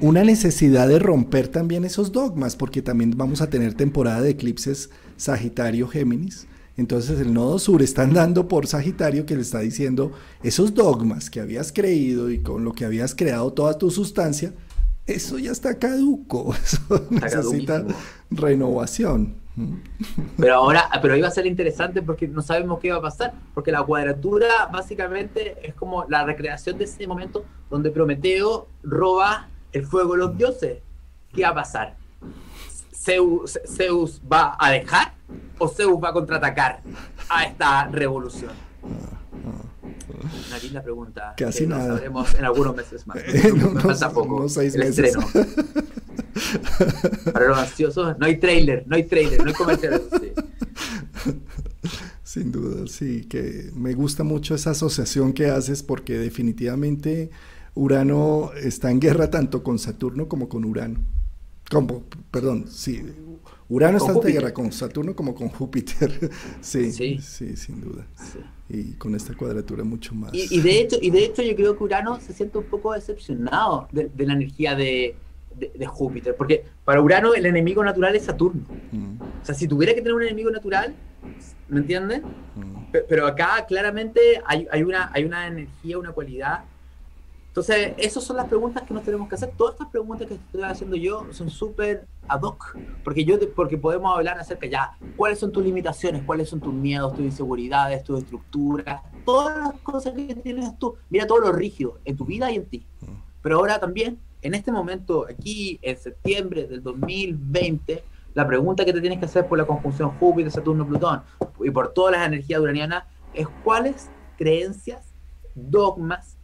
una necesidad de romper también esos dogmas, porque también vamos a tener temporada de eclipses Sagitario-Géminis. Entonces el nodo sur está andando por Sagitario que le está diciendo esos dogmas que habías creído y con lo que habías creado toda tu sustancia, eso ya está caduco, eso necesita renovación. Pero ahora, pero ahí va a ser interesante porque no sabemos qué va a pasar, porque la cuadratura básicamente es como la recreación de ese momento donde Prometeo roba el fuego de los dioses. ¿Qué va a pasar? ¿Zeus, Zeus va a dejar o Zeus va a contraatacar a esta revolución? Una linda pregunta. Casi que lo nada. sabremos en algunos meses más. Me unos- falta poco. seis el meses. estreno. Para los ansiosos, no hay trailer, no hay trailer, no hay comercial. sí. Sin duda, sí, que me gusta mucho esa asociación que haces porque definitivamente Urano está en guerra tanto con Saturno como con Urano. Como, perdón, sí, Urano está en guerra con Saturno como con Júpiter. sí, sí, Sí. sin duda. Sí. Y con esta cuadratura mucho más. Y, y de hecho, y de hecho yo creo que Urano se siente un poco decepcionado de, de la energía de, de- de Júpiter, porque para Urano el enemigo natural es Saturno. Mm, O sea, si tuviera que tener un enemigo natural, ¿me entienden? mm. Pe- Pero acá claramente hay, hay, una, hay una energía, una cualidad. Entonces, esas son las preguntas que nos tenemos que hacer. Todas estas preguntas que estoy haciendo yo son súper ad hoc, porque, yo te- porque podemos hablar acerca ya, cuáles son tus limitaciones, cuáles son tus miedos, tus inseguridades, tus estructuras, todas las cosas que tienes tú. Mira todo lo rígido en tu vida y en ti. Pero ahora también, en este momento, aquí en septiembre del 2020, la pregunta que te tienes que hacer por la conjunción Júpiter, Saturno, Plutón y por todas las energías uranianas es cuáles creencias, dogmas,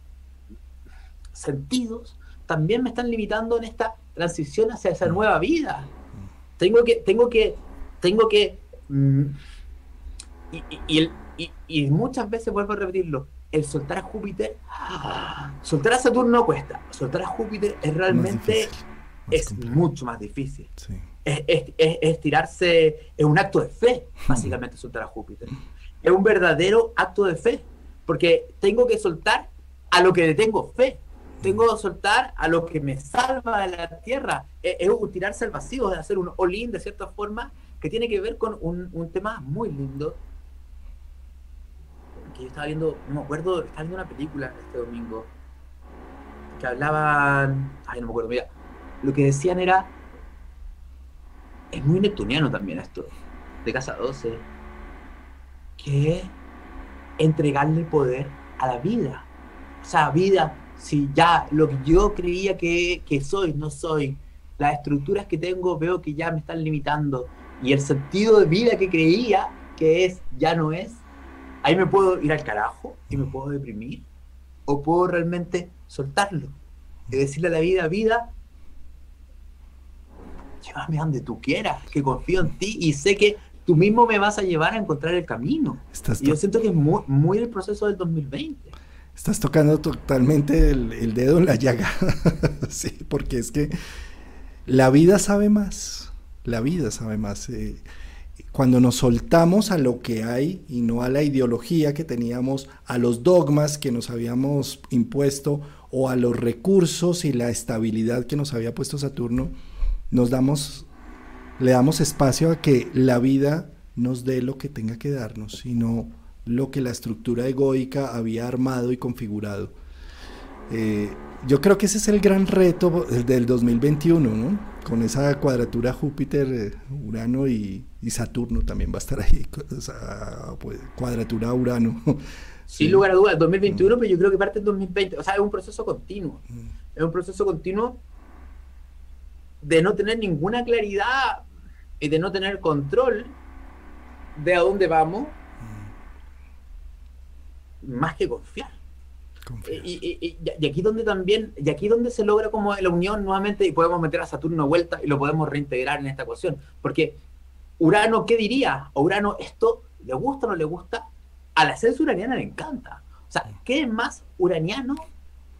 sentidos también me están limitando en esta transición hacia esa nueva vida. Tengo que, tengo que, tengo que, mm, y, y- muchas veces vuelvo a repetirlo, el soltar a Júpiter, soltar a Saturno cuesta, soltar a Júpiter es realmente, es mucho más difícil Sí. es, es- es- es tirarse, es un acto de fe, básicamente soltar a Júpiter. Es un verdadero acto de fe, porque tengo que soltar a lo que le tengo fe. Tengo que soltar a lo que me salva de la tierra. Es, es tirarse al vacío, es hacer un all-in de cierta forma, que tiene que ver con un, tema muy lindo. Que yo estaba viendo, no me acuerdo, estaba viendo una película este domingo, que hablaban, ay, no me acuerdo, mira, lo que decían era, es muy neptuniano también esto, de Casa 12, que entregarle el poder a la vida. O sea, vida, si ya lo que yo creía que, que soy, no soy, las estructuras que tengo veo que ya me están limitando y el sentido de vida que creía que es, ya no es, ahí me puedo ir al carajo y me puedo deprimir o puedo realmente soltarlo y decirle a la vida, vida, llévame donde tú quieras, que confío en ti y sé que tú mismo me vas a llevar a encontrar el camino. y yo siento que es muy, muy el proceso del 2020. Estás tocando totalmente el, dedo en la llaga, sí, porque es que la vida sabe más, la vida sabe más. Eh, cuando nos soltamos a lo que hay y no a la ideología que teníamos, a los dogmas que nos habíamos impuesto o a los recursos y la estabilidad que nos había puesto Saturno, nos damos, le damos espacio a que la vida nos dé lo que tenga que darnos y no lo que la estructura egoica había armado y configurado. Eh, yo creo que ese es el gran reto del 2021, ¿no? Con esa cuadratura Júpiter, eh, Urano y, Saturno también va a estar ahí, pues, cuadratura Urano. Sin lugar a dudas, 2021, pero yo creo que parte del 2020, o sea, es un proceso continuo. Mm. Es un proceso continuo de no tener ninguna claridad y de no tener control de a dónde vamos, mm. Más que confiar. Y, aquí donde también, y aquí donde se logra como la unión nuevamente y podemos meter a Saturno de vuelta y lo podemos reintegrar en esta ecuación. Porque Urano, ¿qué diría? Urano, ¿esto le gusta o no le gusta? A la ciencia uraniana le encanta. O sea, ¿qué es más uraniano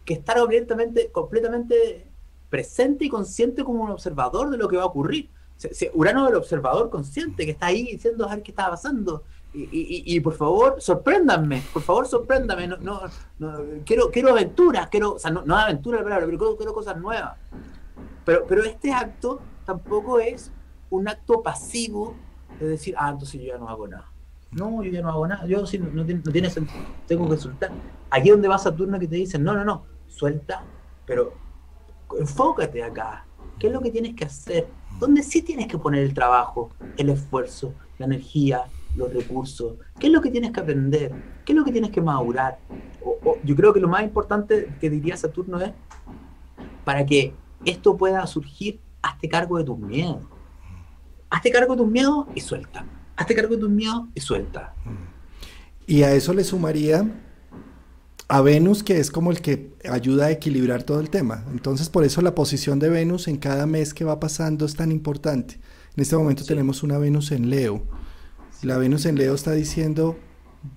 que estar completamente, completamente presente y consciente como un observador de lo que va a ocurrir? Urano es el observador consciente que está ahí diciendo a ver qué está pasando y, por favor, sorpréndanme, por favor, sorpréndanme. No, no, quiero, quiero aventuras, quiero, o sea, no, no aventuras, pero quiero, cosas nuevas. Pero, pero este acto tampoco es un acto pasivo de decir, ah, entonces yo ya no hago nada. No, yo ya no hago nada. Yo sí, no, tiene, no tiene sentido. Tengo que soltar. Aquí donde vas a turno que te dicen, no, no, no, suelta, pero enfócate acá. ¿Qué es lo que tienes que hacer? ¿Dónde sí tienes que poner el trabajo, el esfuerzo, la energía, los recursos, qué es lo que tienes que aprender, qué es lo que tienes que madurar. yo creo que lo más importante que diría Saturno es, para que esto pueda surgir, hazte cargo de tus miedos. Hazte cargo de tus miedos y suelta. Hazte cargo de tus miedos y suelta. Y a eso le sumaría a Venus, que es como el que ayuda a equilibrar todo el tema. Entonces, por eso la posición de Venus en cada mes que va pasando es tan importante. En este momento tenemos una Venus en Leo. La Venus en Leo está diciendo,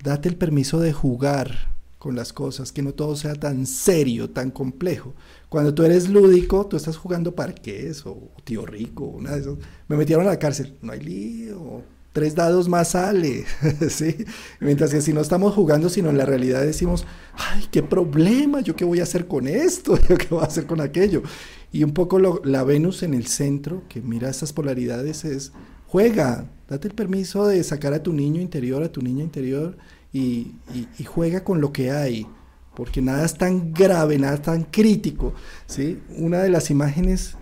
date el permiso de jugar con las cosas, que no todo sea tan serio, tan complejo. Cuando tú eres lúdico, tú estás jugando parques o tío rico, una de esos. Me metieron a la cárcel, no hay lío, tres dados más sale, ¿sí? Mientras que si no estamos jugando, sino en la realidad decimos, ay, qué problema, yo qué voy a hacer con esto, yo qué voy a hacer con aquello. Y un poco la Venus en el centro, que mira esas polaridades, es, juega, date el permiso de sacar a tu niño interior, a tu niña interior y, juega con lo que hay, porque nada es tan grave, nada es tan crítico. ¿sí? Una de las imágenes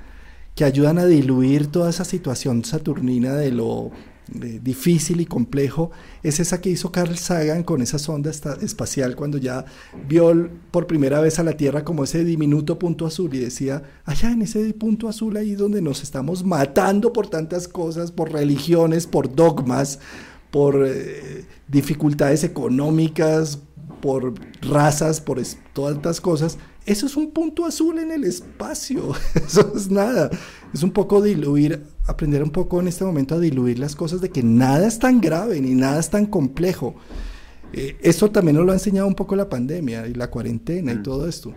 que ayudan a diluir toda esa situación saturnina de lo difícil y complejo es esa que hizo Carl Sagan con esa sonda espacial cuando ya vio por primera vez a la Tierra como ese diminuto punto azul y decía, allá en ese punto azul ahí donde nos estamos matando por tantas cosas, por religiones, por dogmas, por eh, dificultades económicas, por razas, por tantas cosas, eso es un punto azul en el espacio, eso es nada, es un poco diluir aprender un poco en este momento a diluir las cosas de que nada es tan grave ni nada es tan complejo. Eh, esto también nos lo ha enseñado un poco la pandemia y la cuarentena y mm. todo esto.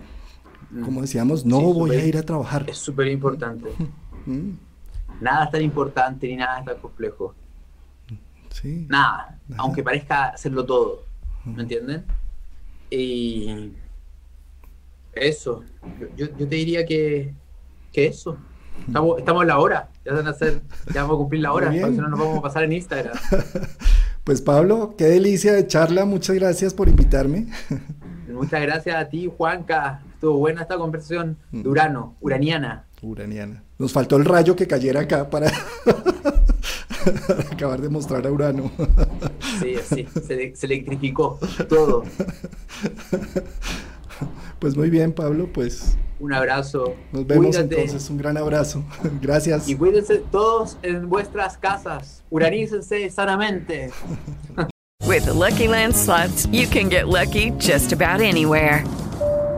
Mm. Como decíamos, no voy a ir a trabajar. Es súper importante. Mm. Nada es tan importante ni nada es tan complejo. Sí. Nada, aunque parezca hacerlo todo. ¿Me entienden? Y eso, yo, yo te diría que, que eso. Estamos, estamos en la hora, ya van a hacer, ya vamos a cumplir la hora, si no nos vamos a pasar en Instagram. Pues Pablo, qué delicia de charla, muchas gracias por invitarme. Muchas gracias a ti, Juanca. Estuvo buena esta conversación de mm. Urano, uraniana. Uraniana. Nos faltó el rayo que cayera acá para, acabar de mostrar a Urano. Sí, sí, se, se electrificó todo. Pues muy bien, Pablo, pues. Un abrazo. Nos vemos entonces, un gran abrazo. Gracias. Y cuídense todos en vuestras casas. Uranícense sanamente. With the Lucky Land slots, you can get lucky just about anywhere.